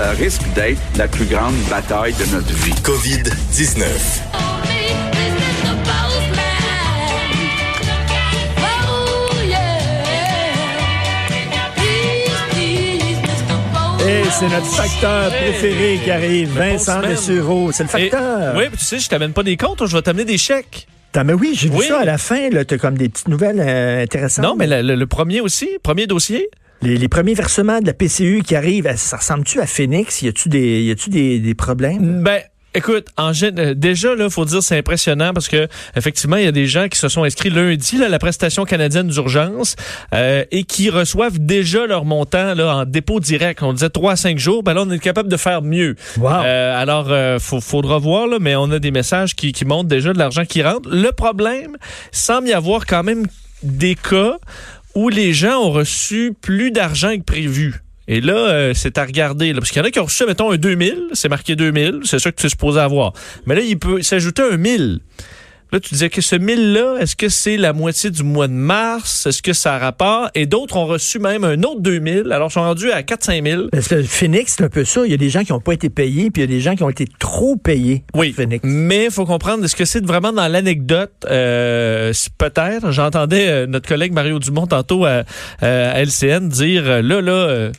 Ça risque d'être la plus grande bataille de notre vie. COVID-19. Et c'est notre facteur préféré qui arrive, Vincent. Dessureau. C'est le facteur. Et- oui, puis tu sais, je t'amène pas des comptes, je vais t'amener des chèques. T'as- mais oui, j'ai vu ça à la fin. Tu as comme des petites nouvelles euh, intéressantes. Non, mais le, le- le premier aussi, premier dossier. Les, les premiers versements de la PCU qui arrivent, ça ressemble-tu à Phoenix? Y a-tu des, y a-tu des, des problèmes? Ben, écoute, en euh, déjà là, faut dire c'est impressionnant parce que effectivement, il y a des gens qui se sont inscrits lundi là, à la prestation canadienne d'urgence euh, et qui reçoivent déjà leur montant là en dépôt direct. On disait 3 à 5 jours, ben là on est capable de faire mieux. Wow. Euh, alors, euh, faut, faudra voir, là, mais on a des messages qui, qui montrent déjà de l'argent qui rentre. Le problème, semble y avoir quand même des cas où les gens ont reçu plus d'argent que prévu. Et là, euh, c'est à regarder. Parce qu'il y en a qui ont reçu, mettons, un 2000. C'est marqué 2000. C'est ça que tu es supposé avoir. Mais là, il peut s'ajouter un 1000. Là, tu disais que ce 1000-là, est-ce que c'est la moitié du mois de mars? Est-ce que ça a rapport? Et d'autres ont reçu même un autre 2000. Alors, ils sont rendus à 4-5 000. Parce que Phoenix, c'est un peu ça. Il y a des gens qui n'ont pas été payés, puis il y a des gens qui ont été trop payés. Oui, Phoenix. mais il faut comprendre, est-ce que c'est vraiment dans l'anecdote? Euh, Peut-être. J'entendais euh, notre collègue Mario Dumont tantôt à, euh, à LCN dire, là, là...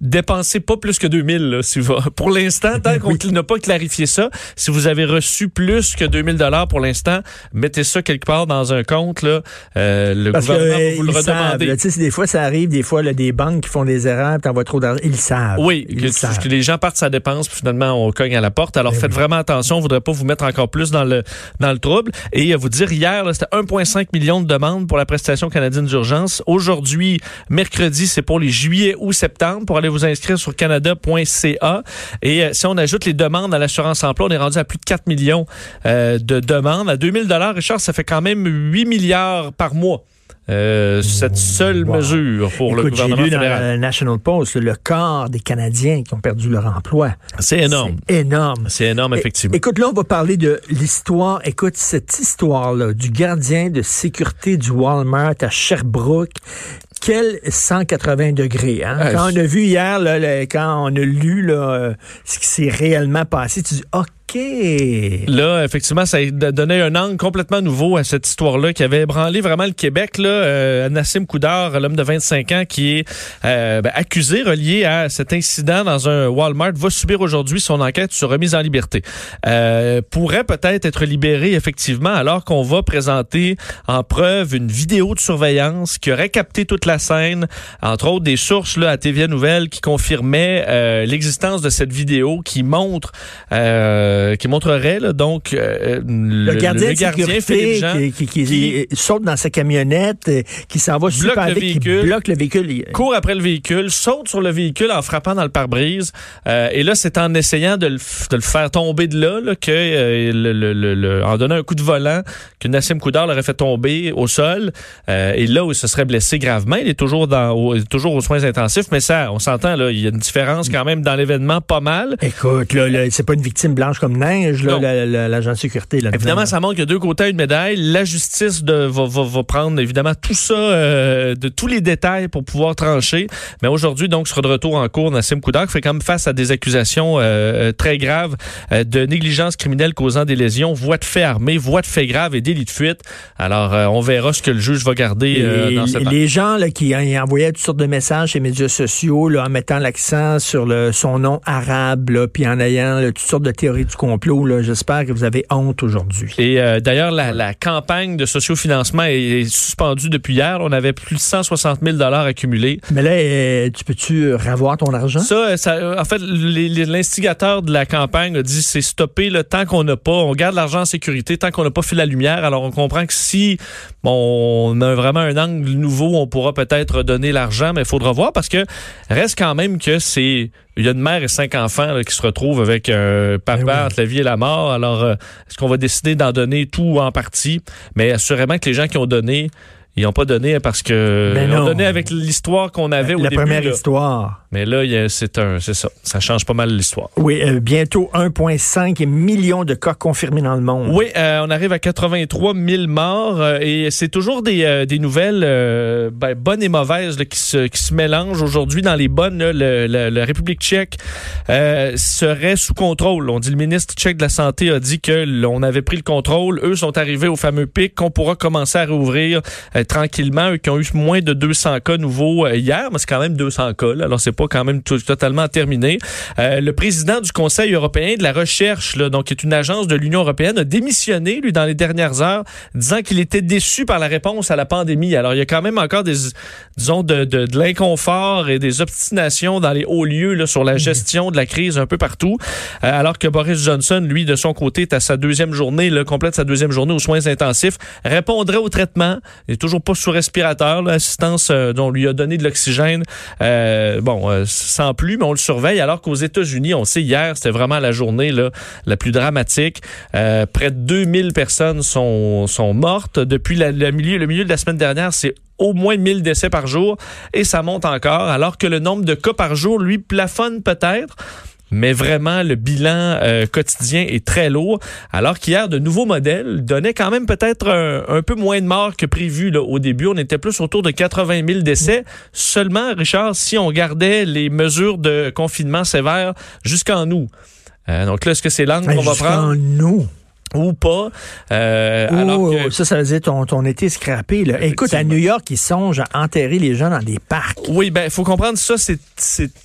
Dépensez pas plus que 2000 là, si vous- pour l'instant tant qu'on n'a pas clarifié ça si vous avez reçu plus que 2000 dollars pour l'instant mettez ça quelque part dans un compte là euh, le Parce que gouvernement va euh, vous le savent. redemander là. Tu sais, c'est des fois, ça arrive, des fois, là, des banques qui font des erreurs, t'envoies trop d'argent. Ils savent. Oui, Ils que, savent. que les gens partent sa dépense, puis finalement on cogne à la porte. Alors Ben faites vraiment attention, on voudrait pas vous mettre encore plus dans le dans le trouble. Et euh, vous dire hier, c'était 1,5 million de demandes pour la prestation canadienne d'urgence. Aujourd'hui, mercredi, c'est pour les juillet ou septembre. Pour aller vous inscrire sur canada.ca. Et euh, si on ajoute les demandes à l'assurance emploi, on est rendu à plus de 4 millions euh, de demandes. À 2000 dollars, Richard, ça fait quand même 8 milliards par mois. Euh, cette seule Wow. mesure pour le Écoute, gouvernement lu dans fédéral. le National Post le quart des Canadiens qui ont perdu leur emploi. C'est énorme. C'est énorme. C'est énorme, É- effectivement. Écoute, là, on va parler de l'histoire. Écoute, cette histoire-là du gardien de sécurité du Walmart à Sherbrooke. Quel 180 degrés. Hein? Ah, quand on a vu hier, là, quand on a lu là, euh, ce qui s'est réellement passé, tu dis OK. Là, effectivement, ça donné un angle complètement nouveau à cette histoire-là qui avait ébranlé vraiment le Québec. Là, Euh, Nassim Koudar, l'homme de 25 ans qui est euh, ben, accusé, relié à cet incident dans un Walmart, va subir aujourd'hui son enquête sur remise en liberté. Euh, pourrait peut-être être libéré, effectivement, alors qu'on va présenter en preuve une vidéo de surveillance qui aurait capté toute la scène, entre autres des sources là, à TVA Nouvelle qui confirmaient euh, l'existence de cette vidéo qui montre euh, qui montrerait là, donc euh, Le, gardien, le de sécurité Jean qui, qui- qui- qui- saute dans sa camionnette, euh, qui s'en va super le vite, qui véhicule. bloque le véhicule. Court après le véhicule, saute sur le véhicule en frappant dans le pare-brise. Euh, et là, c'est en essayant de le, de le faire tomber de là, là que euh, le, en donnant un coup de volant, que Nassim Koudar l'aurait fait tomber au sol. Euh, et là où il se serait blessé gravement, il est toujours dans au- il est toujours aux soins intensifs, mais ça, on s'entend là, il y a une différence quand même dans l'événement pas mal. Écoute, là, là, c'est pas une victime blanche comme neige, la- la- l'agent de sécurité. Là, Évidemment, ça montre qu'il y a deux côtés à une médaille. La justice de, va, va, va prendre évidemment tout ça, euh, de tous les détails pour pouvoir trancher. Mais aujourd'hui, donc, sera de retour en cours Nassim Koudar, qui fait quand même face à des accusations euh, très graves euh, de négligence criminelle causant des lésions, voies de fait armées, voies de fait graves et délit de fuite. Alors, euh, on verra ce que le juge va garder euh, Et dans cette les gens là, qui envoyaient toutes sortes de messages sur les médias sociaux là, en mettant l'accent sur le, son nom arabe, là, puis en ayant toutes sortes de théories du complot. là. J'espère que vous avez honte aujourd'hui. Et euh, d'ailleurs, la, la campagne de sociofinancement est, est suspendue depuis hier. On avait plus de 160 000 accumulés. Mais là, euh, tu peux-tu revoir ton argent? Ça, ça, euh, en fait, l'instigateur de la campagne a dit c'est stopper le tant qu'on n'a pas, on garde l'argent en sécurité tant qu'on n'a pas fait la lumière. Alors on comprend que si bon, on a vraiment un angle nouveau, on pourra peut-être donner l'argent, mais il faudra voir parce que reste quand même que c'est il y a une mère et cinq enfants là, qui se retrouvent avec un papa Ben oui. entre la vie et la mort. Alors euh, est-ce qu'on va décider d'en donner tout ou en partie? Mais assurément que les gens qui ont donné ils n'ont pas donné parce que Ben ils ont donné avec l'histoire qu'on avait au la début. première là. histoire. Mais là, c'est un, c'est ça. Ça change pas mal l'histoire. Oui, euh, bientôt 1,5 million de cas confirmés dans le monde. Oui, euh, on arrive à 83 000 morts euh, et c'est toujours des, des nouvelles ben, bonnes et mauvaises là, qui, se, qui se mélangent aujourd'hui. Dans les bonnes, là, le- le- la République tchèque serait sous contrôle. On dit le ministre tchèque de la Santé a dit que l'on avait pris le contrôle. Eux sont arrivés au fameux pic qu'on pourra commencer à rouvrir tranquillement. Eux qui ont eu moins de 200 cas nouveaux euh, hier, mais c'est quand même 200 cas. là. alors c'est pas quand même tout- totalement terminé. Euh, le président du Conseil européen de la recherche, là, donc qui est une agence de l'Union européenne, a démissionné lui dans les dernières heures, disant qu'il était déçu par la réponse à la pandémie. Alors il y a quand même encore des, disons, de, de, de l'inconfort et des obstinations dans les hauts lieux là, sur la gestion de la crise un peu partout. Euh, alors que Boris Johnson, lui, de son côté, est à sa deuxième journée, là, complète sa deuxième journée aux soins intensifs, répondrait au traitement. Il est toujours pas sous respirateur, l'assistance euh, dont on lui a donné de l'oxygène. Euh, bon, euh, sans plus, mais on le surveille. Alors qu'aux États-Unis, on sait hier, c'était vraiment la journée la plus dramatique. Près de 2000 personnes sont, mortes. Depuis la- le, milieu, le milieu de la semaine dernière, c'est au moins 1000 décès par jour et ça monte encore, alors que le nombre de cas par jour, lui, plafonne peut-être. Mais vraiment, le bilan euh, quotidien est très lourd. Alors qu'hier, de nouveaux modèles donnaient quand même peut-être un, un peu moins de morts que prévu. Là. Au début, on était plus autour de 80 000 décès. Seulement, Richard, si on gardait les mesures de confinement sévères jusqu'en août. Euh, donc là, est-ce que c'est l'angle qu'on va Jusqu'en prendre? nous. Ou pas? Euh, Oh, alors que- Ça, ça veut dire ton, ton été scrappé. Là. Écoute, à. New York, ils songent à enterrer les gens dans des parcs. Oui, ben, il faut comprendre ça, c'est,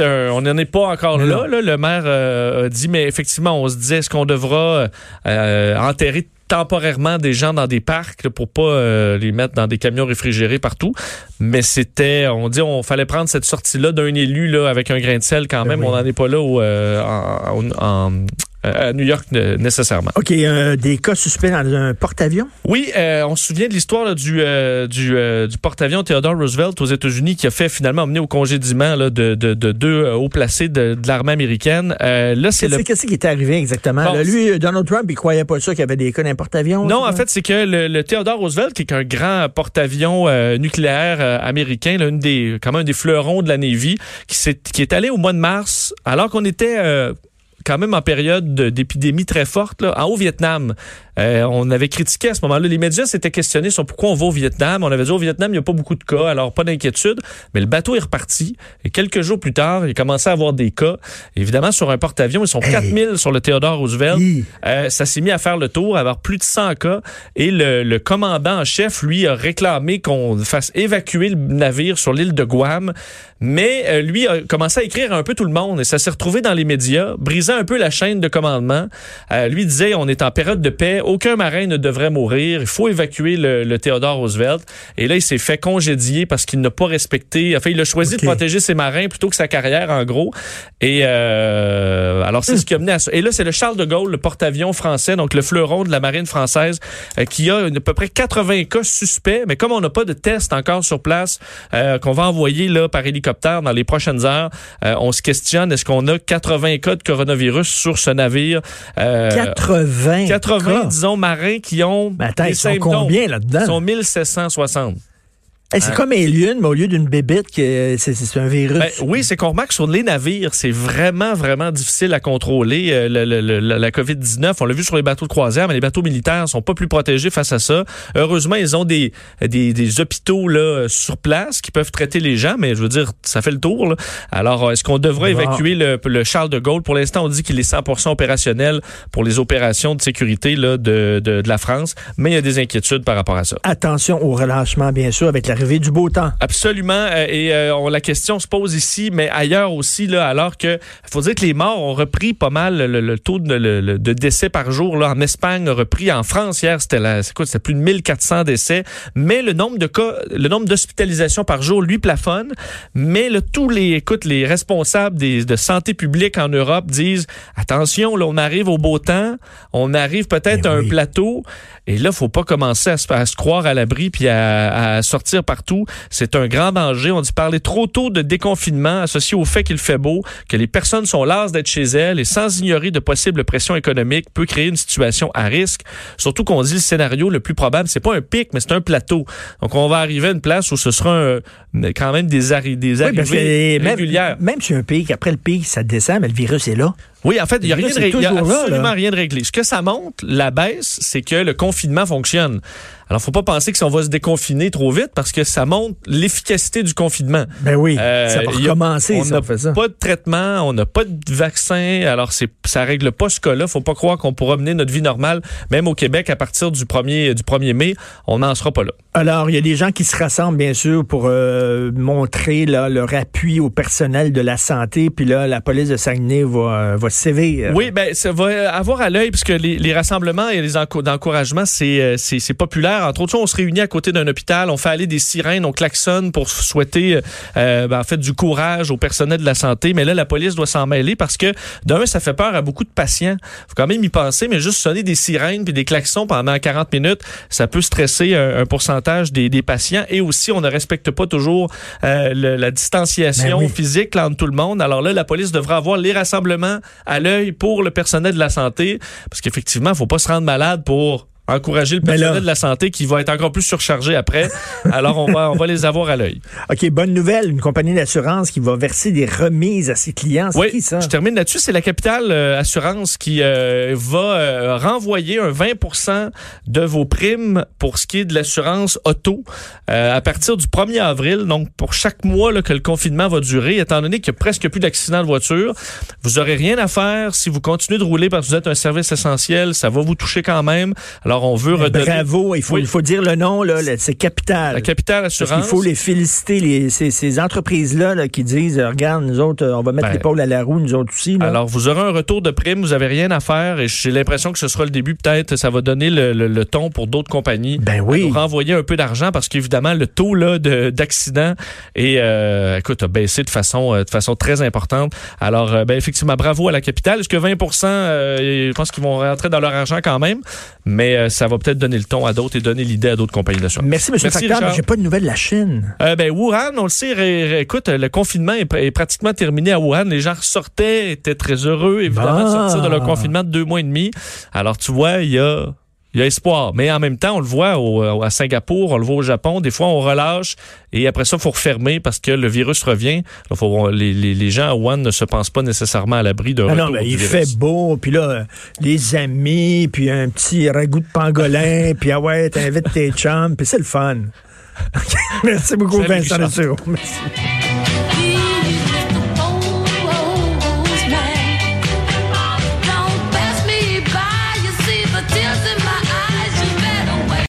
on n'en est pas encore là. Le maire euh, a dit, mais effectivement, on se disait, est-ce qu'on devra euh, enterrer temporairement des gens dans des parcs là, pour pas euh, les mettre dans des camions réfrigérés partout? Mais c'était, on dit, on fallait prendre cette sortie-là d'un élu là, avec un grain de sel quand Ben même. oui. On n'en est pas là euh, en- en- à New York euh, nécessairement. OK, euh, des cas suspects dans un porte-avions? Oui, euh, on se souvient de l'histoire là, du, euh, du, euh, du porte-avions Theodore Roosevelt aux États-Unis qui a fait finalement emmener au congédiement là, de, de, de deux euh, hauts placés de, de l'armée américaine. Euh, là, c'est Qu'est-ce le qu'est-ce qui est arrivé exactement? Bon, Là, lui, Donald Trump, il croyait pas ça qu'il y avait des cas d'un porte-avions? Non, en fait, c'est que le, le Theodore Roosevelt, qui est un grand porte-avions euh, nucléaire euh, américain, là, une des, quand même un des fleurons de la Navy, qui, s'est- qui est allé au mois de mars, alors qu'on était euh, quand même en période de- d'épidémie très forte, là, en Haut-Vietnam. Euh, on avait critiqué à ce moment-là. Les médias s'étaient questionnés sur pourquoi on va au Vietnam. On avait dit au Vietnam, il n'y a pas beaucoup de cas, alors pas d'inquiétude. Mais le bateau est reparti. Et quelques jours plus tard, il commençait à avoir des cas. Évidemment, sur un porte-avions, ils sont Hey. 4000 sur le Theodore Roosevelt. Euh, ça s'est mis à faire le tour, à avoir plus de 100 cas. Et le, le commandant en chef, lui, a réclamé qu'on fasse évacuer le navire sur l'île de Guam. Mais euh, lui a commencé à écrire un peu tout le monde et ça s'est retrouvé dans les médias, brisant un peu la chaîne de commandement. Euh, lui disait, on est en période de paix, aucun marin ne devrait mourir, il faut évacuer le, le Theodore Roosevelt. Et là, il s'est fait congédier parce qu'il n'a pas respecté, enfin, il a choisi de protéger ses marins plutôt que sa carrière, en gros. Et euh, alors, c'est ce qui a mené à ça. Et là, c'est le Charles de Gaulle, le porte-avions français, donc le fleuron de la marine française, euh, qui a une- à peu près 80 cas suspects. Mais comme on n'a pas de test encore sur place, qu'on va envoyer là par hélicoptère dans les prochaines heures, on se questionne est-ce qu'on a 80 cas de coronavirus sur ce navire Euh, 80. 80, cas. disons, marins qui ont Mais attends, des ils sont symptômes. combien là-dedans? Ils sont 1760. C'est comme Alien, mais au lieu d'une bébête, que c'est un virus. Ben, oui, c'est qu'on remarque sur les navires, c'est vraiment, vraiment difficile à contrôler euh, le- le- le- la, la COVID-19. On l'a vu sur les bateaux de croisière, mais les bateaux militaires sont pas plus protégés face à ça. Heureusement, ils ont des, des, des hôpitaux là, euh, sur place qui peuvent traiter les gens, mais je veux dire, ça fait le tour. là. Alors, est-ce qu'on devrait Bon. évacuer le, le Charles de Gaulle? Pour l'instant, on dit qu'il est 100% opérationnel pour les opérations de sécurité là, de, de, de la France, mais il y a des inquiétudes par rapport à ça. Attention au relâchement, bien sûr, avec la l'arrivée du beau temps. Absolument. euh, Et euh, on, la question se pose ici, mais ailleurs aussi, là, alors que faut dire que les morts ont repris pas mal le, le taux de, le- le- de décès par jour. Là, en Espagne a repris. En France, hier, c'était plus de 1400 décès. Mais le nombre de cas, le nombre d'hospitalisations par jour, lui, plafonne. Mais là, tous les, écoute, les responsables des, de santé publique en Europe disent attention, là, on arrive au beau temps, on arrive peut-être à un plateau. Et là, faut pas commencer à se, à se croire à l'abri puis à, à sortir partout. C'est un grand danger. On dit parler trop tôt de déconfinement associé au fait qu'il fait beau, que les personnes sont lasses d'être chez elles et sans ignorer de possibles pressions économiques peut créer une situation à risque. Surtout qu'on dit le scénario le plus probable, c'est pas un pic, mais c'est un plateau. Donc on va arriver à une place où ce sera un- quand même des, arri- des Oui, arrivées même, régulières. même sur un pic, après le pic, ça descend, mais le virus est là. Oui, en fait, il n'y a, rien de est ré- il y a là, absolument là. rien de réglé. Ce que ça montre, la baisse, c'est que le confinement fonctionne. Alors, faut pas penser que si on va se déconfiner trop vite parce que ça montre l'efficacité du confinement. Ben oui, Euh, ça va a- recommencer, on n'a pas de traitement, on n'a pas de vaccin, alors c'est ça règle pas ce cas-là. Faut pas croire qu'on pourra mener notre vie normale, même au Québec à partir du 1er du 1er mai, on n'en sera pas là. Alors, il y a des gens qui se rassemblent, bien sûr, pour euh, montrer là, leur appui au personnel de la santé. Puis là, la police de Saguenay va, euh, va sévir. Oui, ben ça va avoir à l'œil puisque les, les rassemblements et les enco- d'encouragement, c'est euh, c'est c'est populaire. Entre autres, on se réunit à côté d'un hôpital, on fait aller des sirènes, on klaxonne pour souhaiter euh, ben, en fait du courage au personnel de la santé. Mais là, la police doit s'en mêler parce que d'un, ça fait peur à beaucoup de patients. Faut quand même y penser, mais juste sonner des sirènes puis des klaxons pendant 40 minutes, ça peut stresser un, un pourcentage des, des patients. Et aussi, on ne respecte pas toujours euh, le- la distanciation Ben oui. physique là, entre tout le monde. Alors là, la police devra avoir les rassemblements à l'œil pour le personnel de la santé, parce qu'effectivement, faut pas se rendre malade pour encourager le personnel là. de la santé qui va être encore plus surchargé après. Alors on va on va les avoir à l'œil. OK, bonne nouvelle. Une compagnie d'assurance qui va verser des remises à ses clients. Oui, qui, ça? je termine là-dessus. C'est la capitale euh, assurance qui euh, va euh, renvoyer un 20% de vos primes pour ce qui est de l'assurance auto à partir du 1er avril. Donc, pour chaque mois là, que le confinement va durer, étant donné qu'il n'y a presque plus d'accidents de voiture, vous aurez rien à faire si vous continuez de rouler parce que vous êtes un service essentiel. Ça va vous toucher quand même. Alors, on veut redonner... Bravo. Il faut, Oui. il faut dire le nom, là. C'est Capital. La capitale Parce assurance. qu'il faut les féliciter, les, ces, ces entreprises-là là, qui disent, euh, regarde, nous autres, euh, on va mettre Ben, l'épaule à la roue, nous autres aussi. là. Alors, vous aurez un retour de prime, vous avez rien à faire et j'ai l'impression que ce sera le début, peut-être, ça va donner le, le- le ton pour d'autres compagnies. Ben oui. nous renvoyer un peu d'argent parce qu'évidemment, le taux là, d'accident est, euh, écoute, a baissé de façon, de façon très importante. Alors, ben, effectivement, bravo à la capitale. Est-ce que 20 euh, je pense qu'ils vont rentrer dans leur argent quand même, mais euh, ça va peut-être donner le ton à d'autres et donner l'idée à d'autres compagnies d'assurance. Merci, M. Facteur, j'ai pas de nouvelles de la Chine. Euh, ben, Wuhan, on le sait, écoute, le confinement est, pr- est pratiquement terminé à Wuhan. Les gens sortaient, étaient très heureux, évidemment, de Ah. sortir de leur confinement de deux mois et demi. Alors, tu vois, il y a, il y a espoir. Mais en même temps, on le voit au- à Singapour, on le voit au Japon. Des fois, on relâche et après ça, il faut refermer parce que le virus revient. Là, faut- les, les- les gens à Wuhan ne se pensent pas nécessairement à l'abri d'un Ah non, retour du il virus. fait beau, puis là, euh, les amis, puis un petit ragoût de pangolin, puis ah ouais, t'invites tes chums, puis c'est le fun. Merci beaucoup, Salut, Vincent. Merci.